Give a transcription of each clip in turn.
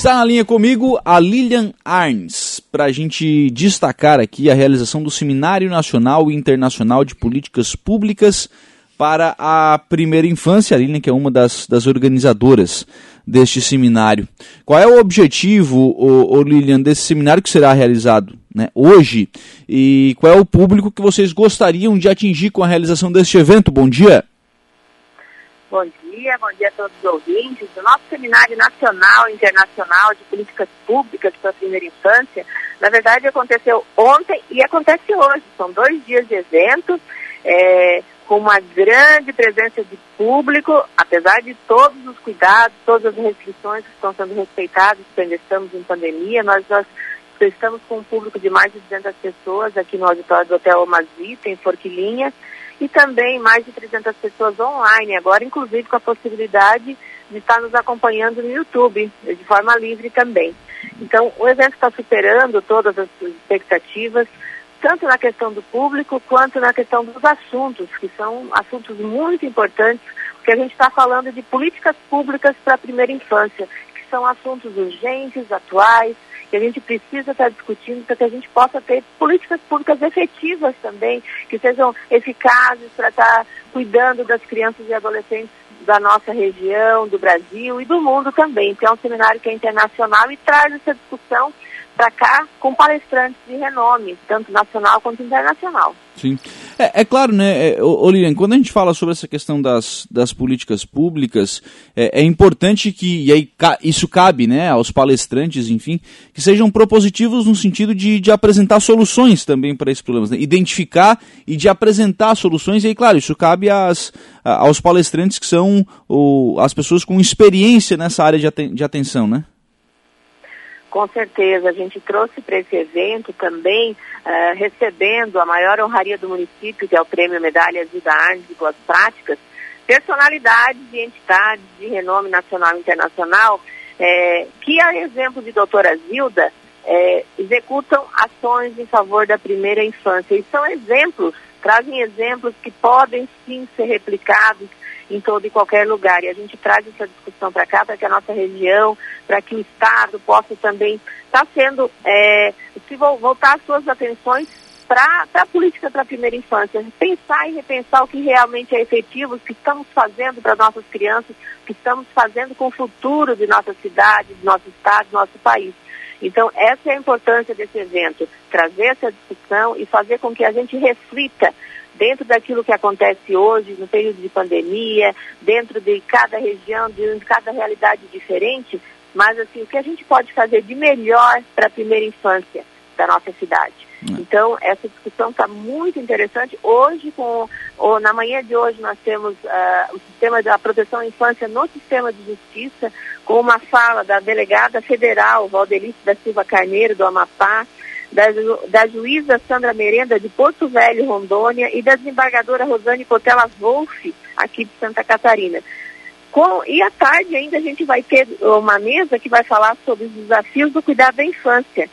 Está na linha comigo a Lilian Arns, para a gente destacar aqui a realização do Seminário Nacional e Internacional de Políticas Públicas para a Primeira Infância, a Lilian que é uma das, das organizadoras deste seminário. Qual é o objetivo, o, o Lilian, desse seminário que será realizado né, hoje? E qual é o público que vocês gostariam de atingir com a realização deste evento? Bom dia. Bom dia, bom dia a todos os ouvintes. O nosso Seminário Nacional e Internacional de Políticas Públicas para a Primeira Infância, na verdade, aconteceu ontem e acontece hoje. São dois dias de evento, é, com uma grande presença de público, apesar de todos os cuidados, todas as restrições que estão sendo respeitadas, porque ainda estamos em pandemia, nós, nós estamos com um público de mais de 200 pessoas aqui no auditório do Hotel Omazita, em Forquilinha, e também mais de 300 pessoas online, agora inclusive com a possibilidade de estar nos acompanhando no YouTube, de forma livre também. Então, o evento está superando todas as expectativas, tanto na questão do público quanto na questão dos assuntos, que são assuntos muito importantes, porque a gente está falando de políticas públicas para a primeira infância, que são assuntos urgentes, atuais, que a gente precisa estar discutindo para que a gente possa ter políticas públicas efetivas também, que sejam eficazes para estar cuidando das crianças e adolescentes da nossa região, do Brasil e do mundo também, que é um seminário que é internacional e traz essa discussão para cá com palestrantes de renome, tanto nacional quanto internacional. Sim. É, é claro, né, é, Olirian, quando a gente fala sobre essa questão das, das políticas públicas, é, é importante que, e aí isso cabe né, aos palestrantes, enfim, que sejam propositivos no sentido de, de apresentar soluções também para esses problemas, né? identificar e de apresentar soluções, e aí, claro, isso cabe às, aos palestrantes que são as pessoas com experiência nessa área de, aten de atenção, né? Com certeza, a gente trouxe para esse evento também, uh, recebendo a maior honraria do município, que é o Prêmio Medalhas Vida Arnes e Boas Práticas, personalidades e entidades de renome nacional e internacional, é, que, a exemplo de doutora Zilda, é, executam ações em favor da primeira infância. E são exemplos, trazem exemplos que podem sim ser replicados em todo e qualquer lugar. E a gente traz essa discussão para cá, para que a nossa região, para que o Estado possa também estar tá sendo, é, se voltar as suas atenções para a política para a primeira infância, pensar e repensar o que realmente é efetivo, o que estamos fazendo para nossas crianças, o que estamos fazendo com o futuro de nossa cidade, de nosso estado, do nosso país. Então, essa é a importância desse evento, trazer essa discussão e fazer com que a gente reflita dentro daquilo que acontece hoje, no período de pandemia, dentro de cada região, de cada realidade diferente, mas assim, o que a gente pode fazer de melhor para a primeira infância da nossa cidade. É. Então, essa discussão está muito interessante. Hoje, com, ou na manhã de hoje, nós temos uh, o sistema da proteção à infância no sistema de justiça, com uma fala da delegada federal, Valdelice da Silva Carneiro, do Amapá, da, da juíza Sandra Merenda de Porto Velho, Rondônia, e da desembargadora Rosane Cotela Wolff, aqui de Santa Catarina. Com, e à tarde ainda a gente vai ter uma mesa que vai falar sobre os desafios do cuidado da infância,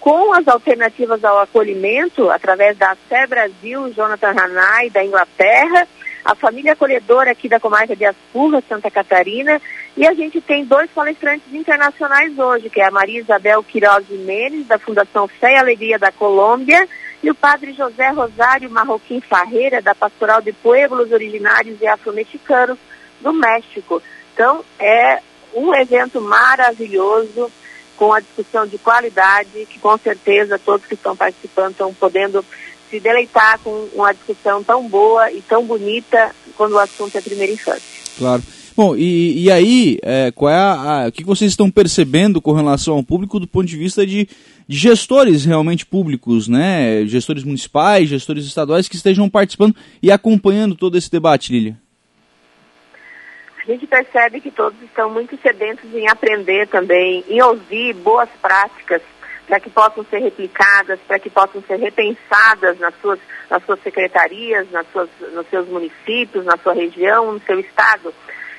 com as alternativas ao acolhimento, através da Sé Brasil, Jonathan Hanai, da Inglaterra, a família acolhedora aqui da comarca de Aspurra, Santa Catarina, e a gente tem dois palestrantes internacionais hoje, que é a Maria Isabel Quiroz Mendes, da Fundação Fé e Alegria da Colômbia, e o padre José Rosário Marroquim Farreira, da Pastoral de Pueblos Originários e Afro-Mexicanos do México. Então, é um evento maravilhoso, com a discussão de qualidade, que com certeza todos que estão participando estão podendo se deleitar com uma discussão tão boa e tão bonita quando o assunto é primeira infância. Claro. Bom, e, e aí, é, qual é a, a, o que vocês estão percebendo com relação ao público do ponto de vista de, de gestores realmente públicos, né? Gestores municipais, gestores estaduais que estejam participando e acompanhando todo esse debate, Lília? A gente percebe que todos estão muito sedentos em aprender também, em ouvir boas práticas para que possam ser replicadas, para que possam ser repensadas nas suas, nas suas secretarias, nas suas, nos seus municípios, na sua região, no seu estado.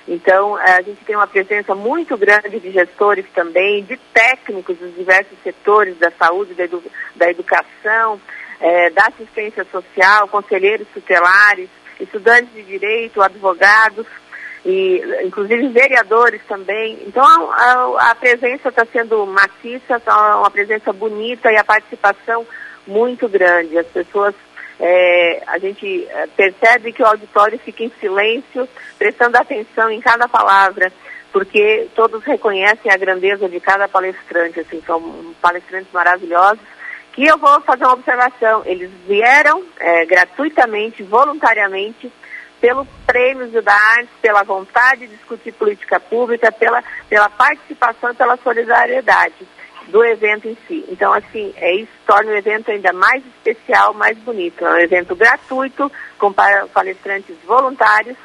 Então, eh, a gente tem uma presença muito grande de gestores também, de técnicos dos diversos setores da saúde, da, edu da educação, é, da assistência social, conselheiros tutelares, estudantes de direito, advogados. e inclusive vereadores também. Então a, a presença está sendo maciça, tá uma presença bonita e a participação muito grande. As pessoas, é, a gente é, percebe que o auditório fica em silêncio, prestando atenção em cada palavra, porque todos reconhecem a grandeza de cada palestrante, assim, são palestrantes maravilhosos. Que eu vou fazer uma observação, eles vieram é, gratuitamente, voluntariamente, pelo prêmio da arte, pela vontade de discutir política pública, pela, pela participação e pela solidariedade do evento em si. Então, assim, é, isso torna o evento ainda mais especial, mais bonito. É um evento gratuito, com palestrantes voluntários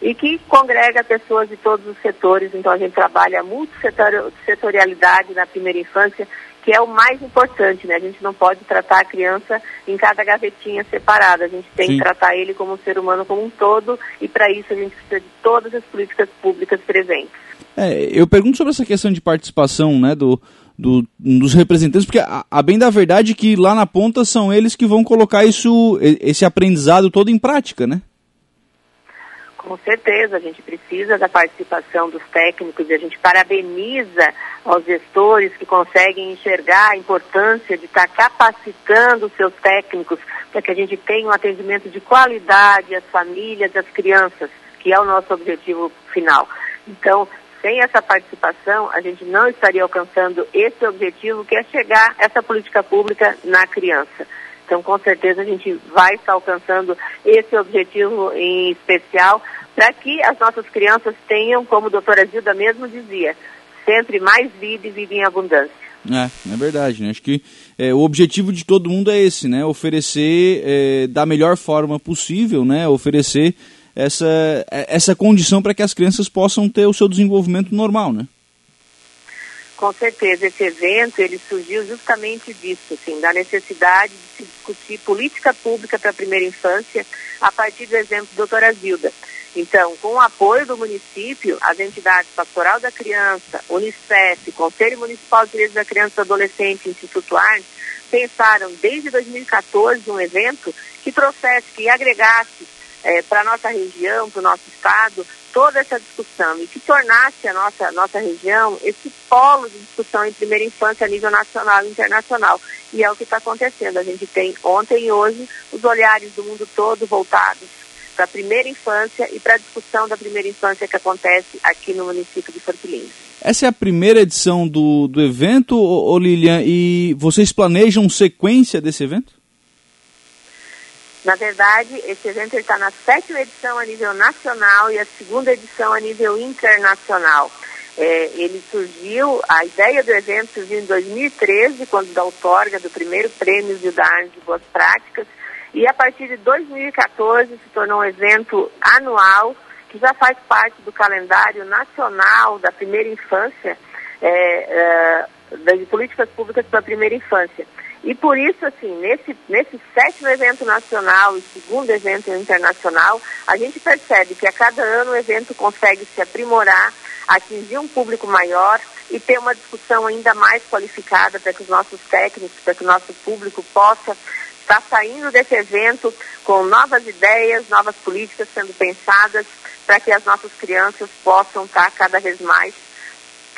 e que congrega pessoas de todos os setores. Então, a gente trabalha multissetorialidade na primeira infância que é o mais importante, né? A gente não pode tratar a criança em cada gavetinha separada. A gente tem Sim. que tratar ele como um ser humano como um todo e para isso a gente precisa de todas as políticas públicas presentes. É, eu pergunto sobre essa questão de participação, né, do, do dos representantes, porque a, a, bem da verdade é que lá na ponta são eles que vão colocar isso, esse aprendizado todo em prática, né? Com certeza, a gente precisa da participação dos técnicos e a gente parabeniza aos gestores que conseguem enxergar a importância de estar capacitando os seus técnicos para que a gente tenha um atendimento de qualidade às famílias, às crianças, que é o nosso objetivo final. Então, sem essa participação, a gente não estaria alcançando esse objetivo que é chegar essa política pública na criança. Então, com certeza, a gente vai estar alcançando esse objetivo em especial para que as nossas crianças tenham, como a doutora Zilda mesmo dizia, sempre mais vida e vida em abundância. É, é verdade, né? Acho que é, o objetivo de todo mundo é esse, né? Oferecer é, da melhor forma possível, né? Oferecer essa, é, essa condição para que as crianças possam ter o seu desenvolvimento normal, né? Com certeza, esse evento ele surgiu justamente disso, assim, da necessidade de se discutir política pública para a primeira infância a partir do exemplo da doutora Zilda. Então, com o apoio do município, as entidades Pastoral da Criança, Unicef, Conselho Municipal de Direitos da Criança e do Adolescente, Instituto Arnes, pensaram desde 2014 um evento que trouxesse, que agregasse é, para a nossa região, para o nosso estado, toda essa discussão e que tornasse a nossa, nossa região esse polo de discussão em primeira infância a nível nacional e internacional. E é o que está acontecendo. A gente tem ontem e hoje os olhares do mundo todo voltados para a primeira infância e para a discussão da primeira infância que acontece aqui no município de Forquilhinhos. Essa é a primeira edição do, do evento, Lilian, e vocês planejam sequência desse evento? Na verdade, esse evento está na sétima edição a nível nacional e a segunda edição a nível internacional. É, ele surgiu, a ideia do evento surgiu em 2013, quando da outorga do primeiro prêmio de de Boas Práticas, e a partir de 2014 se tornou um evento anual, que já faz parte do calendário nacional da primeira infância, é, é, das políticas públicas para a primeira infância. E por isso, assim, nesse, nesse sétimo evento nacional e segundo evento internacional, a gente percebe que a cada ano o evento consegue se aprimorar, atingir um público maior e ter uma discussão ainda mais qualificada para que os nossos técnicos, para que o nosso público possa estar saindo desse evento com novas ideias, novas políticas sendo pensadas para que as nossas crianças possam estar cada vez mais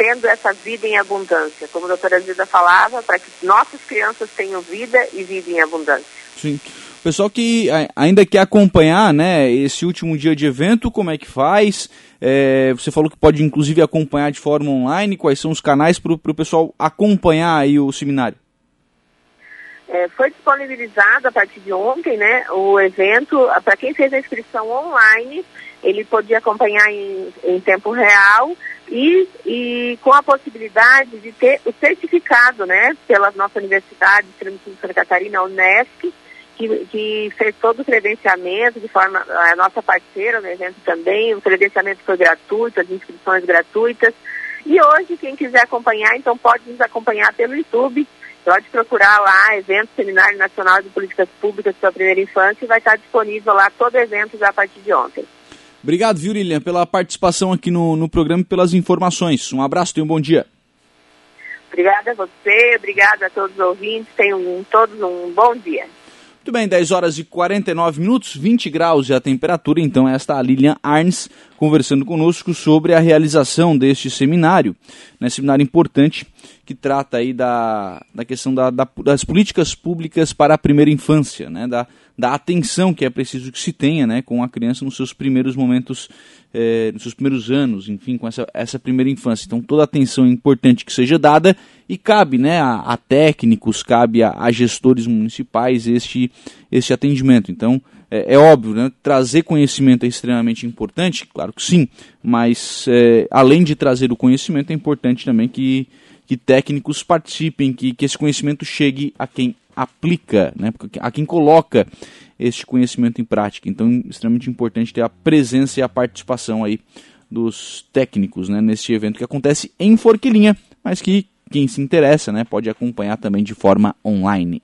tendo essa vida em abundância. Como a doutora Zida falava, para que nossas crianças tenham vida e vida em abundância. Sim. Pessoal que ainda quer acompanhar né, esse último dia de evento, como é que faz? É, você falou que pode inclusive acompanhar de forma online. Quais são os canais para o pessoal acompanhar aí o seminário? É, foi disponibilizado a partir de ontem né, o evento. Para quem fez a inscrição online, ele podia acompanhar em, em tempo real e, e com a possibilidade de ter o certificado, né, pela nossa universidade, de Santa Catarina, a Unesc, que, que, fez todo o credenciamento de forma, a nossa parceira no evento também, o credenciamento foi gratuito, as inscrições gratuitas. E hoje, quem quiser acompanhar, então pode nos acompanhar pelo YouTube, pode procurar lá, evento Seminário Nacional de Políticas Públicas para a Primeira Infância e vai estar disponível lá todo evento já a partir de ontem. Obrigado, viu, Lilian, pela participação aqui no, no programa e pelas informações. Um abraço e um bom dia. Obrigada a você, obrigada a todos os ouvintes, tenham todos um bom dia. Muito bem, 10 horas e 49 minutos, 20 graus e a temperatura. Então, esta é a Lilian Arns conversando conosco sobre a realização deste seminário. Né, seminário importante que trata aí da, da questão da, da, das políticas públicas para a primeira infância, né, da, da atenção que é preciso que se tenha né, com a criança nos seus primeiros momentos, eh, nos seus primeiros anos, enfim, com essa, essa primeira infância. Então, toda atenção é importante que seja dada e cabe né, a, a técnicos, cabe a, a, gestores municipais este, este atendimento. Então, é, é óbvio, né, trazer conhecimento é extremamente importante, claro que sim, mas é, além de trazer o conhecimento, é importante também que, que técnicos participem, que, que esse conhecimento chegue a quem aplica, né, a quem coloca este conhecimento em prática. Então, é extremamente importante ter a presença e a participação aí dos técnicos né, neste evento que acontece em Forquilinha, mas que quem se interessa né, pode acompanhar também de forma online.